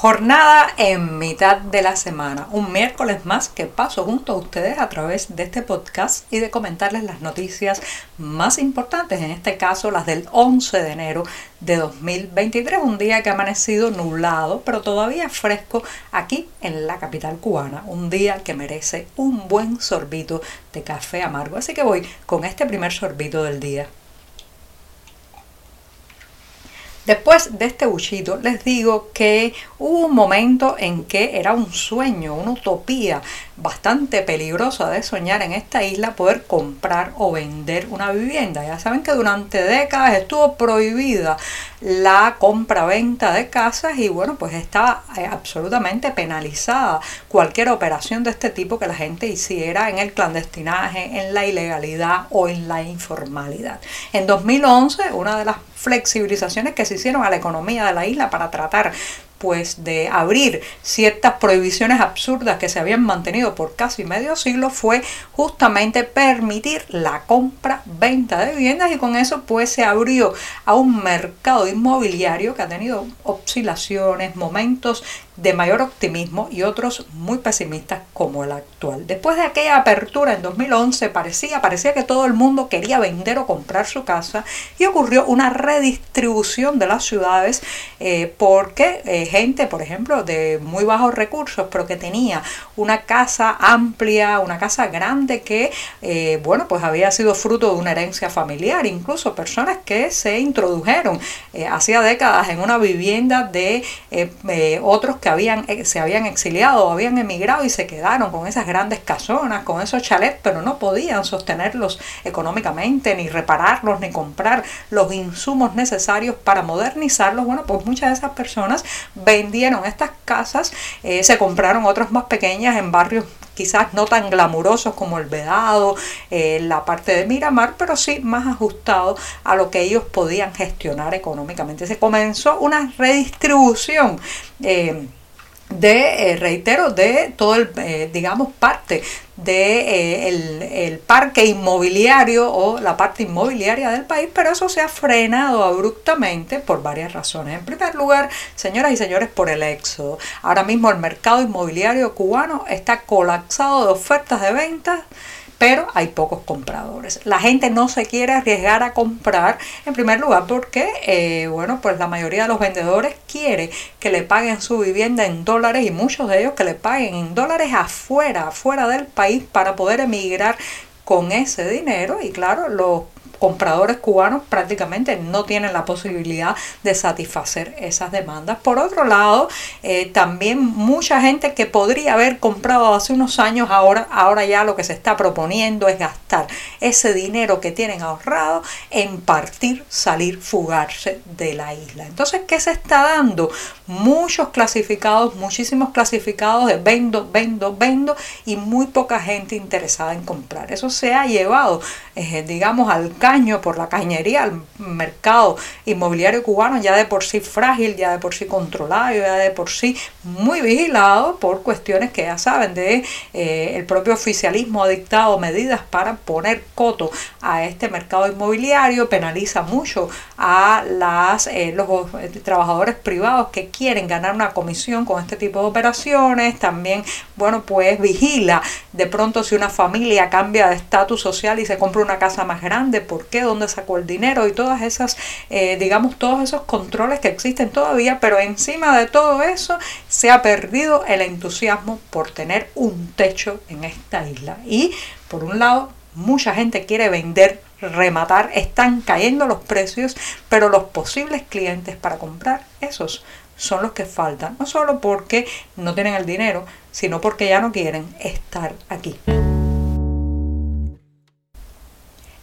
Jornada en mitad de la semana, un miércoles más que paso junto a ustedes a través de este podcast y de comentarles las noticias más importantes, en este caso las del 11 de enero de 2023, un día que ha amanecido nublado, pero todavía fresco aquí en la capital cubana, un día que merece un buen sorbito de café amargo, así que voy con este primer sorbito del día. Después de este buchito les digo que hubo un momento en que era un sueño, una utopía bastante peligrosa de soñar en esta isla poder comprar o vender una vivienda. Ya saben que durante décadas estuvo prohibida la compra-venta de casas y bueno, pues estaba eh, absolutamente penalizada cualquier operación de este tipo que la gente hiciera en el clandestinaje, en la ilegalidad o en la informalidad. En 2011, una de las flexibilizaciones que se hicieron a la economía de la isla para tratar pues de abrir ciertas prohibiciones absurdas que se habían mantenido por casi medio siglo fue justamente permitir la compra venta de viviendas y con eso pues se abrió a un mercado inmobiliario que ha tenido oscilaciones, momentos de mayor optimismo y otros muy pesimistas como el actual. Después de aquella apertura en 2011 parecía, parecía que todo el mundo quería vender o comprar su casa y ocurrió una redistribución de las ciudades eh, porque eh, gente, por ejemplo, de muy bajos recursos, pero que tenía una casa amplia, una casa grande que, eh, bueno, pues había sido fruto de una herencia familiar, incluso personas que se introdujeron hacía décadas en una vivienda de otros que habían, eh, se habían exiliado o habían emigrado y se quedaron con esas grandes casonas, con esos chalets, pero no podían sostenerlos económicamente, ni repararlos, ni comprar los insumos necesarios para modernizarlos. Bueno, pues muchas de esas personas vendieron estas casas, eh, se compraron otras más pequeñas en barrios quizás no tan glamurosos como el Vedado, eh, la parte de Miramar, pero sí más ajustados a lo que ellos podían gestionar económicamente. Se comenzó una redistribución de, eh, reitero, de todo el, eh, digamos, parte de eh, el, parque inmobiliario o la parte inmobiliaria del país, pero eso se ha frenado abruptamente por varias razones. En primer lugar, señoras y señores, por el éxodo. Ahora mismo el mercado inmobiliario cubano está colapsado de ofertas de ventas pero hay pocos compradores. La gente no se quiere arriesgar a comprar, en primer lugar porque, eh, bueno, pues la mayoría de los vendedores quiere que le paguen su vivienda en dólares y muchos de ellos que le paguen en dólares afuera, afuera del país para poder emigrar con ese dinero y claro, los compradores cubanos prácticamente no tienen la posibilidad de satisfacer esas demandas. Por otro lado, eh, también mucha gente que podría haber comprado hace unos años, ahora, ahora ya lo que se está proponiendo es gastar ese dinero que tienen ahorrado en partir, salir, fugarse de la isla. Entonces, ¿qué se está dando? Muchos clasificados, muchísimos clasificados de vendo, vendo, vendo y muy poca gente interesada en comprar. Eso se ha llevado, eh, digamos, al por la cañería, el mercado inmobiliario cubano ya de por sí frágil, ya de por sí controlado, ya de por sí muy vigilado por cuestiones que ya saben de eh, el propio oficialismo ha dictado medidas para poner coto a este mercado inmobiliario, penaliza mucho a las eh, los eh, trabajadores privados que quieren ganar una comisión con este tipo de operaciones, también bueno pues vigila de pronto si una familia cambia de estatus social y se compra una casa más grande, por qué, dónde sacó el dinero y todas esas, eh, digamos, todos esos controles que existen todavía, pero encima de todo eso se ha perdido el entusiasmo por tener un techo en esta isla. Y por un lado, mucha gente quiere vender rematar, están cayendo los precios, pero los posibles clientes para comprar esos son los que faltan, no solo porque no tienen el dinero, sino porque ya no quieren estar aquí.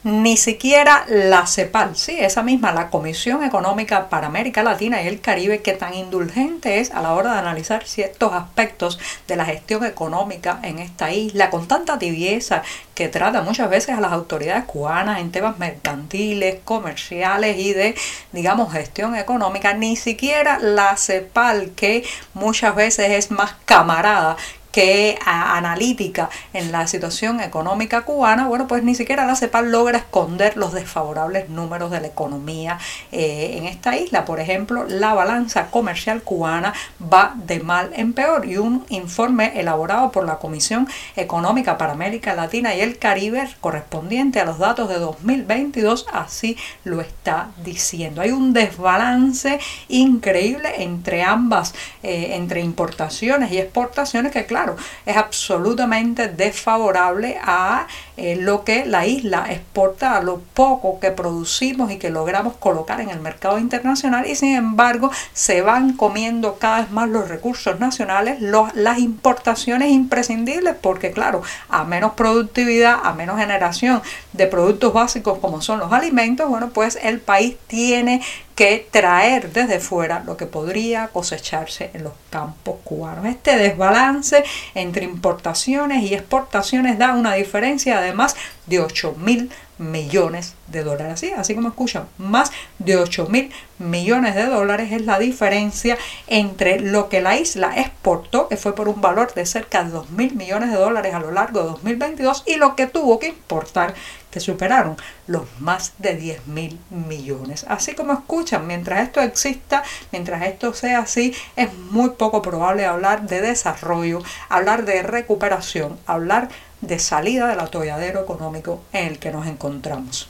Ni siquiera la CEPAL, sí, esa misma, la Comisión Económica para América Latina y el Caribe, que tan indulgente es a la hora de analizar ciertos aspectos de la gestión económica en esta isla, con tanta tibieza que trata muchas veces a las autoridades cubanas en temas mercantiles, comerciales y de, digamos, gestión económica, ni siquiera la CEPAL, que muchas veces es más camarada que analítica en la situación económica cubana, bueno, pues ni siquiera la CEPAL logra esconder los desfavorables números de la economía eh, en esta isla. Por ejemplo, la balanza comercial cubana va de mal en peor y un informe elaborado por la Comisión Económica para América Latina y el Caribe correspondiente a los datos de 2022 así lo está diciendo. Hay un desbalance increíble entre ambas, eh, entre importaciones y exportaciones que claro, es absolutamente desfavorable a eh, lo que la isla exporta, a lo poco que producimos y que logramos colocar en el mercado internacional y sin embargo se van comiendo cada vez más los recursos nacionales, las importaciones imprescindibles porque claro, a menos productividad, a menos generación de productos básicos como son los alimentos, bueno, pues el país tiene que traer desde fuera lo que podría cosecharse en los campos cubanos. Este desbalance entre importaciones y exportaciones da una diferencia además de 8 mil millones de dólares. Así, así como escuchan, más de 8 mil millones de dólares es la diferencia entre lo que la isla exportó, que fue por un valor de cerca de 2 mil millones de dólares a lo largo de 2022, y lo que tuvo que importar, que superaron los más de 10 mil millones. Así como escuchan, mientras esto exista, mientras esto sea así, es muy poco probable hablar de desarrollo, hablar de recuperación, hablar de salida del atolladero económico en el que nos encontramos.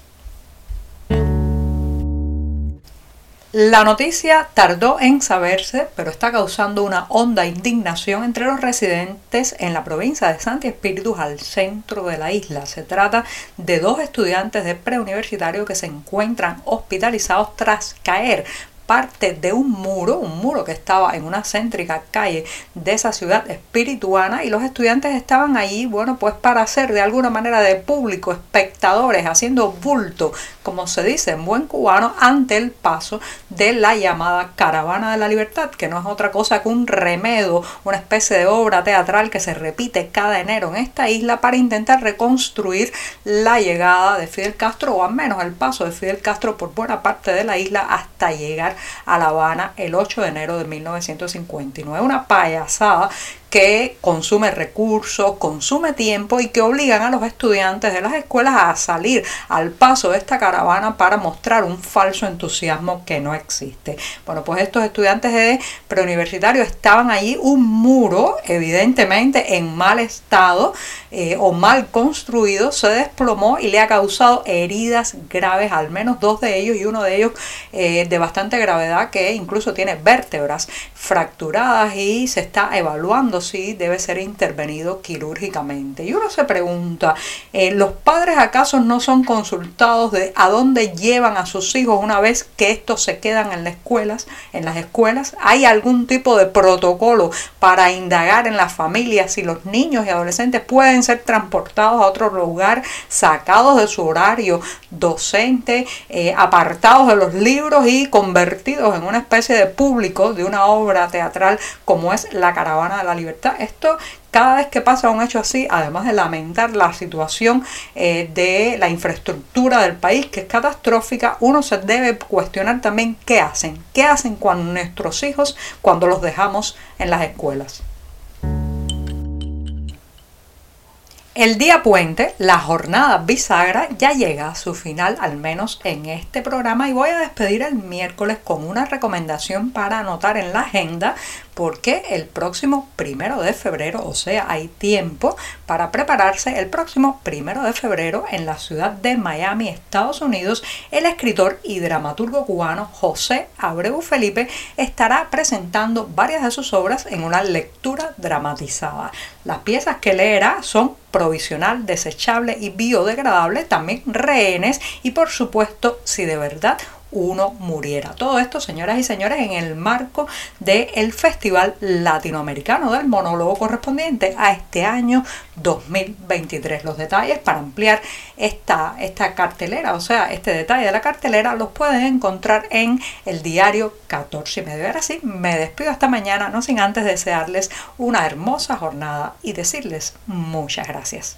La noticia tardó en saberse, pero está causando una honda indignación entre los residentes en la provincia de Santi Espíritus al centro de la isla. Se trata de dos estudiantes de preuniversitario que se encuentran hospitalizados tras caer parte de un muro, un muro que estaba en una céntrica calle de esa ciudad espirituana y los estudiantes estaban allí, bueno, pues para hacer de alguna manera de público, espectadores, haciendo bulto, como se dice en buen cubano, ante el paso de la llamada Caravana de la Libertad, que no es otra cosa que un remedo, una especie de obra teatral que se repite cada enero en esta isla para intentar reconstruir la llegada de Fidel Castro o al menos el paso de Fidel Castro por buena parte de la isla hasta llegar a La Habana el 8 de enero de 1959. Una payasada que consume recursos, consume tiempo y que obligan a los estudiantes de las escuelas a salir al paso de esta caravana para mostrar un falso entusiasmo que no existe. Bueno, pues estos estudiantes de preuniversitario estaban allí, un muro evidentemente en mal estado eh, o mal construido se desplomó y le ha causado heridas graves, al menos dos de ellos y uno de ellos eh, de bastante gravedad que incluso tiene vértebras fracturadas y se está evaluando si debe ser intervenido quirúrgicamente. Y uno se pregunta, eh, ¿los padres acaso no son consultados de a dónde llevan a sus hijos una vez que estos se quedan en las escuelas? En las escuelas hay algún tipo de protocolo para indagar en las familias si los niños y adolescentes pueden ser transportados a otro lugar, sacados de su horario docente, eh, apartados de los libros y convertidos en una especie de público de una obra teatral como es La Caravana de la Libertad. Esto cada vez que pasa un hecho así, además de lamentar la situación eh, de la infraestructura del país, que es catastrófica, uno se debe cuestionar también qué hacen, qué hacen con nuestros hijos cuando los dejamos en las escuelas. El día puente, la jornada bisagra, ya llega a su final, al menos en este programa, y voy a despedir el miércoles con una recomendación para anotar en la agenda porque el próximo primero de febrero, o sea, hay tiempo para prepararse el próximo primero de febrero en la ciudad de Miami, Estados Unidos, el escritor y dramaturgo cubano José Abreu Felipe estará presentando varias de sus obras en una lectura dramatizada. Las piezas que leerá son provisional, desechable y biodegradable, también rehenes y por supuesto, si de verdad uno muriera. Todo esto, señoras y señores, en el marco del Festival Latinoamericano del Monólogo correspondiente a este año 2023. Los detalles para ampliar esta, esta cartelera, o sea, este detalle de la cartelera, los pueden encontrar en el diario 14 y medio. Ahora sí, me despido hasta mañana, no sin antes desearles una hermosa jornada y decirles muchas gracias.